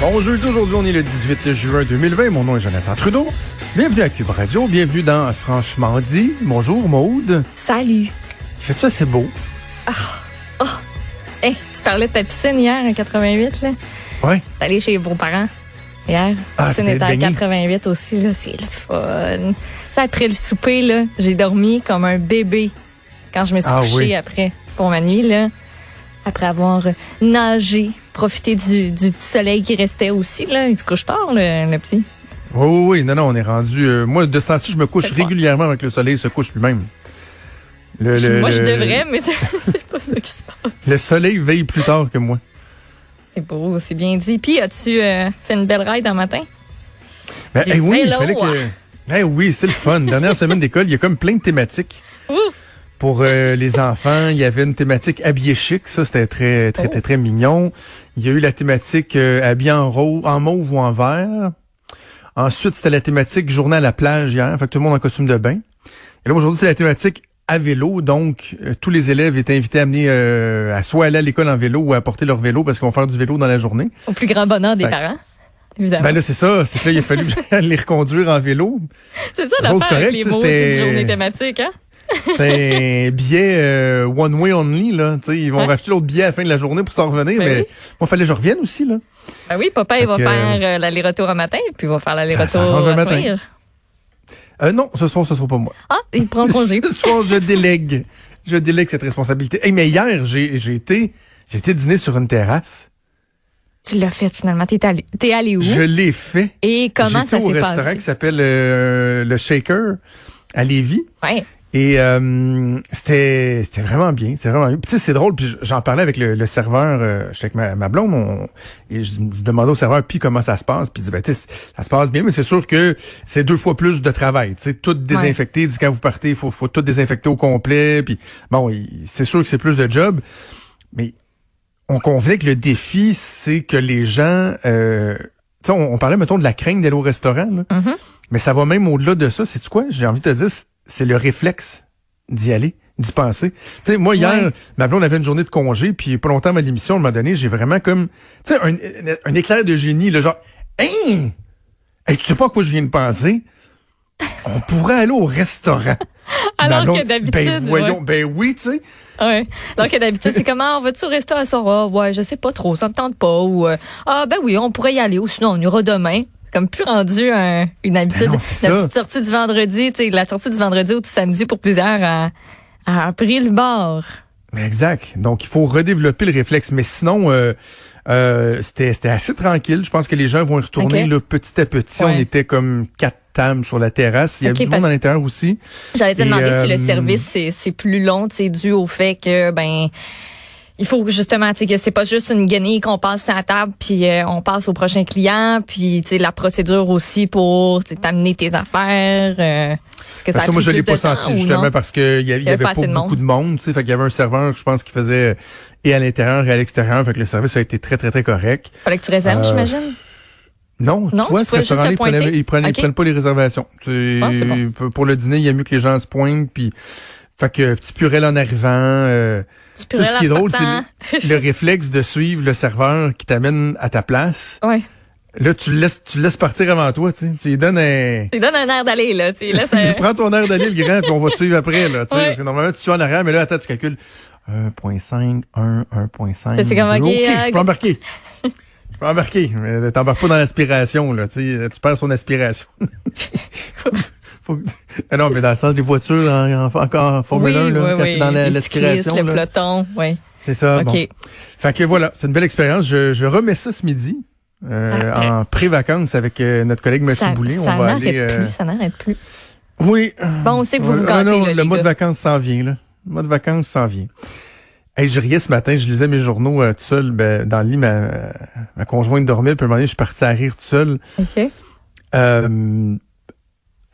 Bon jeudi, aujourd'hui on est le 18 juin 2020. Mon nom est Jonathan Trudeau. Bienvenue à Cube Radio, bienvenue dans Franchement dit. Bonjour Maude. Salut. Fais-tu ça, c'est beau? Hey, tu parlais de ta piscine hier à 88, là. Ouais. T'es allé chez vos parents hier. Ah, La piscine était à baigné. 88 aussi, là. C'est le fun. Ça, après le souper, là, j'ai dormi comme un bébé quand je me suis Ah, couchée oui. après pour ma nuit, là. Après avoir nagé, profité du, du petit soleil qui restait aussi, là. Il se couche tard, le, le petit. Oui, oui, oui. Non, non, on est rendu. euh, moi, de ce temps-ci, je me couche régulièrement avec le soleil se couche lui-même. Le, le- Moi, je devrais, mais c'est pas ça qui se passe. Le soleil veille plus tard que moi. C'est beau, c'est bien dit. Puis, as-tu euh, fait une belle ride un matin? Ben, eh oui, il fallait que. Eh oui, c'est le fun. Dernière semaine d'école, il y a comme plein de thématiques. Pour euh, les enfants, il y avait une thématique habillé chic, ça c'était très très Oh. très très mignon. Il y a eu la thématique euh, habillé en rose, en mauve ou en vert. Ensuite, c'était la thématique journée à la plage hier, fait que tout le monde en costume de bain. Et là aujourd'hui, c'est la thématique à vélo, donc euh, tous les élèves étaient invités à amener euh, à soit aller à l'école en vélo ou à porter leur vélo parce qu'ils vont faire du vélo dans la journée. Au plus grand bonheur des Fait- parents, évidemment. Ben là, c'est ça, c'est que là, il a fallu les reconduire en vélo. c'est ça l'affaire avec les mots d'une journée thématique, hein? C'est un billet euh, one way only là, ils vont racheter l'autre billet à la fin de la journée pour s'en revenir, Ben mais oui. moi fallait que je revienne aussi là. Ben oui, papa, il va que- faire euh, l'aller-retour un matin, puis il va faire l'aller-retour un soir. Euh, non, ce soir ce sera pas moi. Ah, il prend congé. ce soir je délègue, je délègue cette responsabilité. Hey, mais hier j'ai j'ai été j'ai été dîner sur une terrasse. tu l'as fait finalement. T'es allé, t'es allé où? Je l'ai fait. Et comment ça au s'est restaurant passé? qui s'appelle euh, le Shaker à Lévis. Ouais. Et euh, c'était c'était vraiment bien, c'est vraiment bien. Tu sais, c'est drôle, puis j'en parlais avec le, le serveur, euh, j'étais avec ma, ma blonde, on- et je demandais au serveur, puis comment ça se passe, puis il dit, ben tu sais, ça se passe bien, mais c'est sûr que c'est deux fois plus de travail, tu sais, tout désinfecté, il dit quand vous partez, il faut, faut tout désinfecter au complet, puis bon, c'est sûr que c'est plus de job, mais on convenait que le défi, c'est que les gens, euh, tu sais, on, on parlait, mettons, de la crainte d'aller au restaurant, là. Mhm. Mais ça va même au-delà de ça. C'est quoi? J'ai envie de te dire, c'est le réflexe d'y aller, d'y penser. Tu sais, moi, hier, Ouais. ma blonde avait une journée de congé, puis pas longtemps à l'émission, à un moment donné, j'ai vraiment comme, tu sais, un, éclair de génie, le genre, hein? Hey, tu sais pas à quoi je viens de penser? On pourrait aller au restaurant. Alors que d'habitude. Ben voyons, ben oui, tu sais. Ouais. Alors que d'habitude, c'est comment? On va-tu au resto à soir? Ah, ouais, je sais pas trop, ça me tente pas. Ou, euh, ah, ben oui, on pourrait y aller. Ou sinon, on ira demain. Comme plus rendu un- une habitude. Ben non, la ça. petite sortie du vendredi, la sortie du vendredi ou du samedi pour plusieurs a, a pris le bord. Mais exact. Donc, il faut redévelopper le réflexe. Mais sinon, euh, euh, c'était assez tranquille. Je pense que les gens vont y retourner là, petit à petit. Ouais. On était comme quatre tables sur la terrasse. Il y avait du monde à l'intérieur aussi. J'allais te demander si le euh, service c'est c'est plus long, c'est dû au fait que ben il faut justement tu sais que c'est pas juste une guenille qu'on passe à la table puis euh, on passe au prochain client puis tu sais la procédure aussi pour tu t'amener tes affaires euh, que ça, ça, moi, je l'ai pas senti justement parce qu'il y, a- il y avait pas, assez de beaucoup monde. de monde. Tu sais, fait qu'il y avait un serveur, je pense, qui faisait et à l'intérieur et à l'extérieur. Fait que le service a été très, très, très correct. Fallait que tu réserves, Euh, j'imagine? Non, Non, tu vois, tu ce restaurant-là, te ils prenaient, pointer? ils prennent, ils pas les réservations. C'est- Ah, bon. Pour le dîner, il y a mieux que les gens se pointent. Puis, fait que petit purel en arrivant. euh, Tu Tu sais, ce qui est drôle, c'est le, le réflexe de suivre le serveur qui t'amène à ta place. Ouais. Là, tu le laisses, tu le laises partir avant toi, tu sais. Tu lui donnes un... Tu lui donnes un air d'aller là, tu lui laisses un- prends ton air d'aller, le grand, puis on va te suivre après, là, tu sais. Ouais. Parce que normalement, tu suis en arrière, mais là, attends, tu calcules 1.5, 1, 1.5. C'est comme, deux. ok, OK, euh, je peux embarquer. Je peux embarquer, mais t'embarques pas dans l'aspiration, là, tu sais. Tu perds son aspiration. Faut Ah non, mais dans le sens des voitures en, en, encore en Formule oui, 1, là, oui, quand oui. dans la- Les cyclistes, le là. peloton, oui. C'est ça, bon. OK. Fait que voilà, c'est une belle expérience. Je, je remets ça ce midi. euh, en pré-vacances avec euh, notre collègue Mathieu Boulay. ça on va aller. euh, plus, ça n'arrête plus. Oui. Bon, on sait que vous vous Ouais, gâtez, non, là, le mois de vacances s'en vient, là. Le mois de vacances s'en vient. Hey, je riais ce matin, je lisais mes journaux euh, tout seul, ben, dans le lit, ma, ma conjointe dormait, puis à un moment donné, je suis parti à rire tout seul. OK. Euh,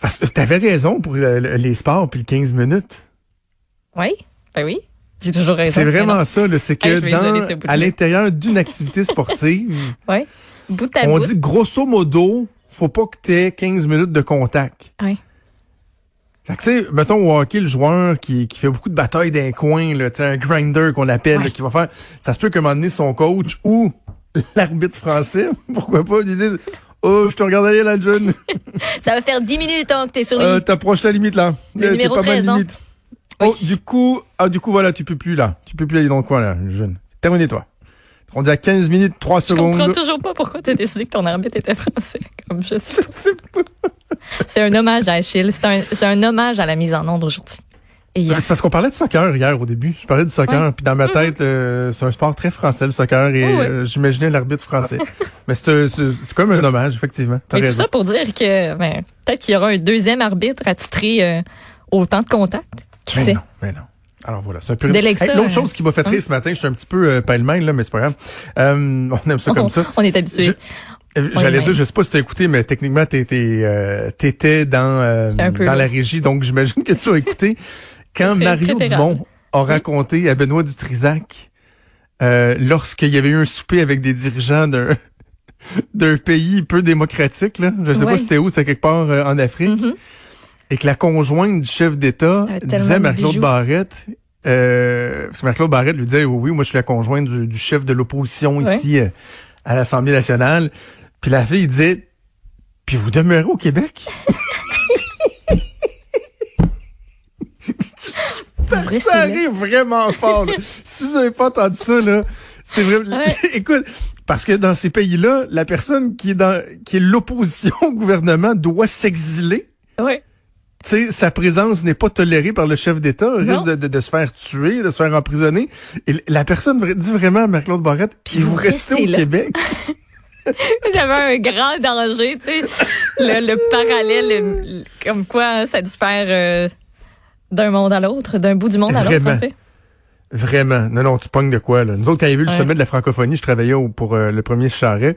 parce que t'avais raison pour le- les sports puis le 15 minutes. Oui, ben oui. J'ai toujours raison. C'est vraiment ça, c'est que Hey, dans, à l'intérieur d'une activité sportive, Ouais. Bout à on bout. dit grosso modo, faut pas que t'aies 15 minutes de contact. Ouais. Fait que, tu sais, mettons au hockey, le joueur qui, qui fait beaucoup de batailles d'un coin, là, tu un grinder qu'on appelle, Ouais. là, qui va faire, ça se peut qu'à un moment donné, son coach ou l'arbitre français, pourquoi pas, ils disent, oh, je te regarde aller là, jeune. Ça va faire 10 minutes hein, que t'es sur lui. Euh, T'approches la limite, là. Le numéro pas mal 13, hein. Oui. Oh, du coup, ah, du coup, voilà, tu peux plus, là. Tu peux plus aller dans le coin, là, jeune. Terminé, toi. T'es rendu à 15 minutes, 3 Je comprends secondes. toujours pas pourquoi t'as décidé que ton arbitre était français. Comme je sais. Pas. C'est un hommage à Achille. C'est un, c'est un hommage à la mise en onde aujourd'hui. Hier. C'est parce qu'on parlait de soccer hier au début. Je parlais du soccer, puis dans ma tête, euh, c'est un sport très français le soccer, et Mm-hmm. Euh, j'imaginais l'arbitre français. Mais c'est comme un hommage, effectivement. T'as Mais tout raison. ça pour dire que ben, peut-être qu'il y aura un deuxième arbitre attitré euh, au temps de contact. Qui Mais sait? non, mais non. Alors voilà, c'est un peu. L'autre hein? chose qui m'a fait rire ce matin, je suis un petit peu euh, pêle-mêle là, mais c'est pas grave. Euh, on aime ça comme ça. On est habitué. Je- J'allais dire, je sais pas si t'as écouté, mais techniquement, t'étais, euh, t'étais dans, euh, dans la régie, donc j'imagine que tu as écouté quand Mario. Dumont a raconté à Benoît Dutrisac, euh, lorsqu'il y avait eu un souper avec des dirigeants d'un, d'un pays peu démocratique, là. Je sais Ouais. pas si c'était où, c'était quelque part euh, en Afrique. Mhm. Et que la conjointe du chef d'État disait à de Marc-Claude. Barrette, euh, parce que Marc-Claude Barrette lui disait, oui, oui, moi je suis la conjointe du, du chef de l'opposition ici euh, à l'Assemblée nationale. Puis la fille disait, puis vous demeurez au Québec? restez Ça là. arrive vraiment fort. là. si vous n'avez pas entendu ça, là, c'est vrai. Ouais. Écoute, parce que dans ces pays-là, la personne qui est dans qui est l'opposition au gouvernement doit s'exiler. Ouais. Tu sais, sa présence n'est pas tolérée par le chef d'État, risque de, de, de se faire tuer, de se faire emprisonner. Et la personne dit vraiment à Marc-Claude Barrette, puis vous, vous restez, restez au là. Québec. Y avait un grand danger, tu sais. Le, le parallèle, le- comme quoi ça diffère euh, d'un monde à l'autre, d'un bout du monde à l'autre, Vraiment. en fait. Vraiment. Non, non, tu pognes de quoi, là. Nous autres, quand il y avait eu le Ouais. sommet de la francophonie, je travaillais au- pour euh, le premier charret.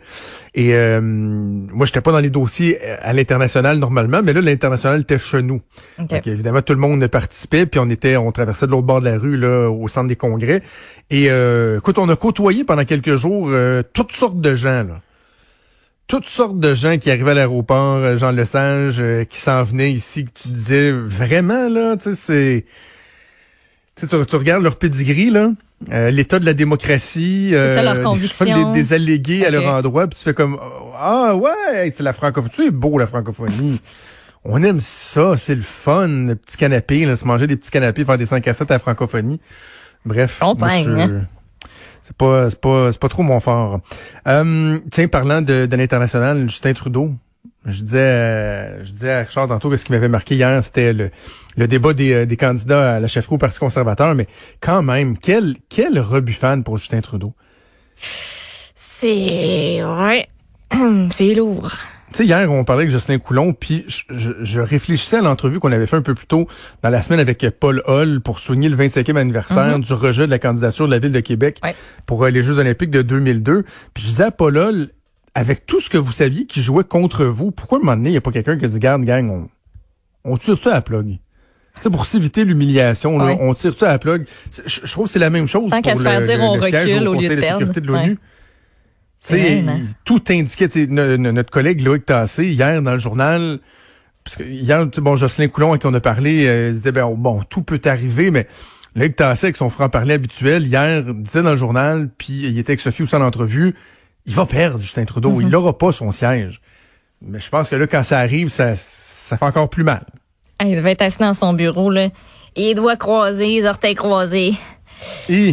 Et euh, moi, j'étais pas dans les dossiers euh, à l'international normalement, mais là, l'international était chez nous. OK. Donc, évidemment, tout le monde participait, puis on était, on traversait de l'autre bord de la rue, là, au centre des congrès. Et euh, écoute, on a côtoyé pendant quelques jours euh, toutes sortes de gens, là. Toutes sortes de gens qui arrivaient à l'aéroport, euh, Jean Lesage, euh, qui s'en venaient ici, que tu disais vraiment, là, tu sais, c'est... Tu, sais, tu, regardes leur pedigree, là, euh, l'état de la démocratie, euh, ça, leur des- conviction. des, des allégués à leur endroit, puis tu fais comme ah ouais, c'est la francophonie, c'est beau la francophonie. On aime ça, c'est le fun, le petit canapé, là, se manger des petits canapés, faire des 5 à 7 à la francophonie. Bref, On moi, je- pogne. C'est pas c'est pas c'est pas trop mon fort. Euh, tiens, parlant de, de l'international, Justin Trudeau, je disais euh, je disais à Richard tantôt que ce qui m'avait marqué hier, c'était le, le débat des, euh, des candidats à la chefferie au Parti conservateur, mais quand même, quel quel pour Justin Trudeau? C'est... Ouais. C'est lourd. Tu sais, hier, on parlait avec Jocelyn Coulon, puis je, je- je réfléchissais à l'entrevue qu'on avait fait un peu plus tôt dans la semaine avec Paul Hall pour souligner le 25e anniversaire du rejet de la candidature de la Ville de Québec Ouais. pour euh, les Jeux olympiques de 2002. Puis je disais à Paul Hall, avec tout ce que vous saviez qui jouait contre vous, pourquoi à un moment donné, il n'y a pas quelqu'un qui a dit, garde, gang, on, on tire ça à la plug? Tu sais, pour s'éviter l'humiliation, Ouais. on tire ça à la plug. Je, je trouve que c'est la même chose Tant pour se faire le, dire, le- on le siège recule au au Conseil de de sécurité de perdre. l'ONU. Ouais. Il- hein? tout indiquait, notre collègue Loïc Tassé, hier dans le journal, parce que hier, bon, Jocelyn Coulon, à qui on a parlé, euh, disait, ben, bon, tout peut arriver, mais Loïc Tassé, avec son franc-parler habituel, hier, disait dans le journal, puis il était avec Sophie aussi en entrevue, il va perdre Justin Trudeau, Mm-hmm. il n'aura pas son siège. Mais je pense que là, quand ça arrive, ça, ça fait encore plus mal. Il devait être assis dans son bureau, là. Les doigts croisés, les orteils croisés.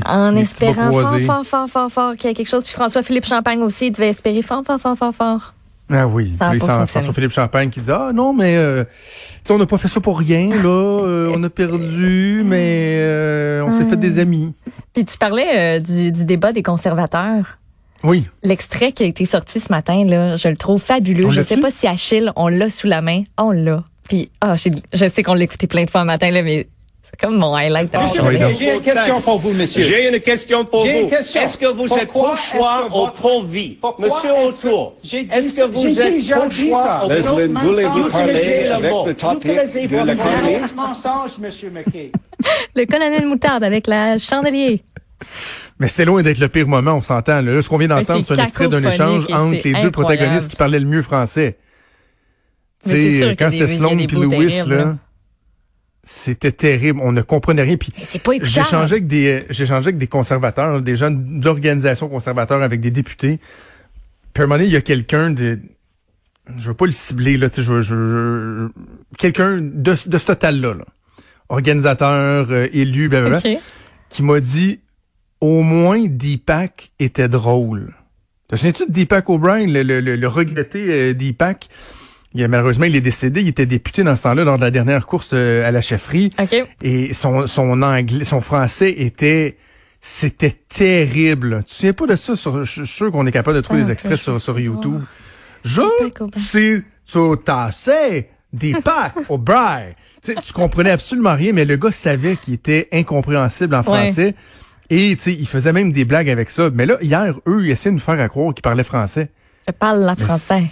En espérant fort, fort, fort, fort, fort qu'il y a quelque chose. Puis François-Philippe Champagne aussi, il devait espérer fort, fort, fort, fort, fort. Ah oui. François-Philippe Champagne qui dit Ah non, mais euh, tu sais, on n'a pas fait ça pour rien, là. Euh, on a perdu, mais euh, on s'est fait des amis. Puis tu parlais euh, du, du débat des conservateurs. Oui. L'extrait qui a été sorti ce matin, là, je le trouve fabuleux. On je l'a-tu? sais pas si Achille, on l'a sous la main. On l'a. Puis, ah, je sais qu'on l'a écouté plein de fois le matin, là, mais c'est comme mon highlight la journée. Donc. J'ai une question pour vous, monsieur. J'ai une question pour J'ai une vous. question. Est-ce que vous êtes pro-choix ou pro-vie? Monsieur Autour, est-ce que vous j'ai êtes pro-choix ou pro-vie? Leslie, voulez-vous parler le avec le topic de chronique? mensonge, monsieur McKay. Le colonel Moutarde avec la chandelier. Mais c'est loin d'être le pire moment, on s'entend. Là, ce qu'on vient d'entendre, c'est un extrait d'un échange et entre les deux protagonistes qui parlaient le mieux français. Tu sais, quand c'était Sloan bouts Lewis, là. C'était terrible. On ne comprenait rien. Puis C'est pas j'ai changé avec des, j'ai changé avec des conservateurs, des gens d'organisations conservateurs, avec des députés. Puis à un moment donné, il y a quelqu'un de, je veux pas le cibler là, tu sais, je, veux- je, je- quelqu'un de, de ce total-là, là. organisateur, euh, élu, blablabla, qui m'a dit, au moins Deepak était drôle. Te souviens-tu de Deepak O'Brien, le, le, le, le regretté euh, Deepak? Il, a- malheureusement, il est décédé. Il était député dans ce temps-là lors de la dernière course euh, à la chefferie. OK. Et son, son anglais, son français était, c'était terrible. Tu te souviens pas de ça? Sur, je suis sûr qu'on est capable de trouver Ah, des extraits ok, je sur, sur YouTube. Je O'Brien. suis tout assez Deepak O'Brien. Tu sais, tu comprenais absolument rien, mais le gars savait qu'il était incompréhensible en Ouais. français. Et tu sais, il faisait même des blagues avec ça. Mais là, hier, eux, ils essayaient de nous faire à croire qu'ils parlaient français. Je parle la français.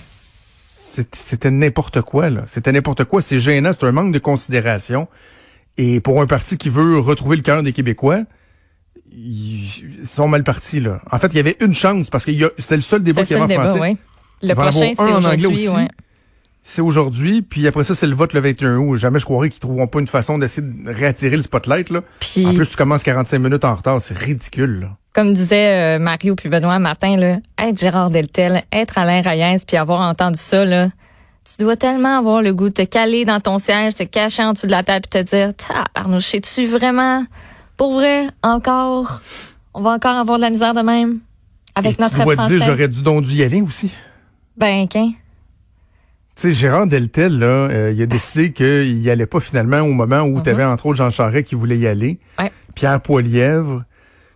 C'était n'importe quoi, là. C'était n'importe quoi. C'est gênant. C'est un manque de considération. Et pour un parti qui veut retrouver le cœur des Québécois, ils sont mal partis, là. En fait, il y avait une chance parce que il y a- c'était le seul débat qu'il y le avait en français. oui. Le prochain, c'est aujourd'hui, ouais. C'est aujourd'hui, puis après ça, c'est le vote le 21 août. Jamais je croirais qu'ils trouveront pas une façon d'essayer de réattirer le spotlight, là. Puis, En plus, tu commences 45 minutes en retard. C'est ridicule, là. comme disait euh, Mario puis Benoît Martin, là, être Gérard Deltel, être Alain Reyes, puis avoir entendu ça, là, tu dois tellement avoir le goût de te caler dans ton siège, te cacher en dessous de la table, puis te dire, Arnaud, sais-tu vraiment, pour vrai, encore, on va encore avoir de la misère de même avec Et notre tu dois français? dire, j'aurais dû donc dû y aller aussi. Ben, qu'un. Tu sais, Gérard Deltel, là, euh, il a décidé qu'il y allait pas finalement au moment où tu avais entre autres Jean Charest qui voulait y aller. Ouais. Pierre Poilièvre.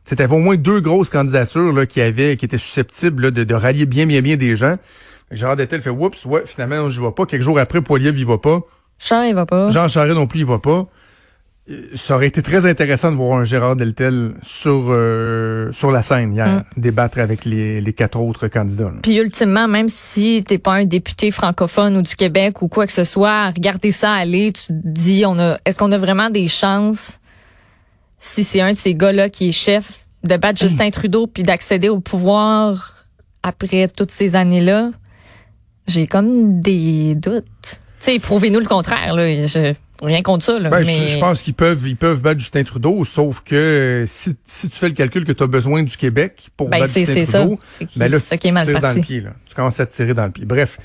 Tu avais au moins deux grosses candidatures là, qui avaient, qui étaient susceptibles là, de, de rallier bien, bien, bien des gens. Gérard Deltel fait oups, ouais, finalement, je vais pas. Quelques jours après, Poilièvre, il va pas. Charles, il va pas. Jean Charest non plus, il va pas. Ça aurait été très intéressant de voir un Gérard Deltel sur euh, sur la scène hier, Mm. débattre avec les, les quatre autres candidats. là. Puis ultimement, même si t'es pas un député francophone ou du Québec ou quoi que ce soit, regarder ça aller, tu te dis, on a, est-ce qu'on a vraiment des chances, si c'est un de ces gars-là qui est chef, de battre Justin Trudeau puis d'accéder au pouvoir après toutes ces années-là? J'ai comme des doutes. Tu sais, prouvez-nous le contraire, là. Je, rien contre ça, là. Ben, mais je, je pense qu'ils peuvent, ils peuvent battre Justin Trudeau, sauf que si, si tu fais le calcul que tu as besoin du Québec pour Ben, battre Justin c'est ça. Trudeau, qui- ben là, ça tu qui est mal tires dans le pied. Là. Tu commences à te tirer dans le pied. Bref,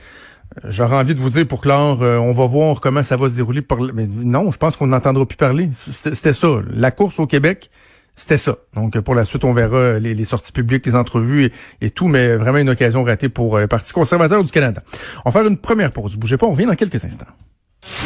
j'aurais envie de vous dire pour clore, euh, on va voir comment ça va se dérouler. Par... Mais non, je pense qu'on n'entendra plus parler. C'était ça. La course au Québec, c'était ça. Donc, euh, pour la suite, on verra les, les sorties publiques, les entrevues et, et tout, mais vraiment une occasion ratée pour euh, le Parti conservateur du Canada. On va faire une première pause. Bougez pas, on revient dans quelques instants.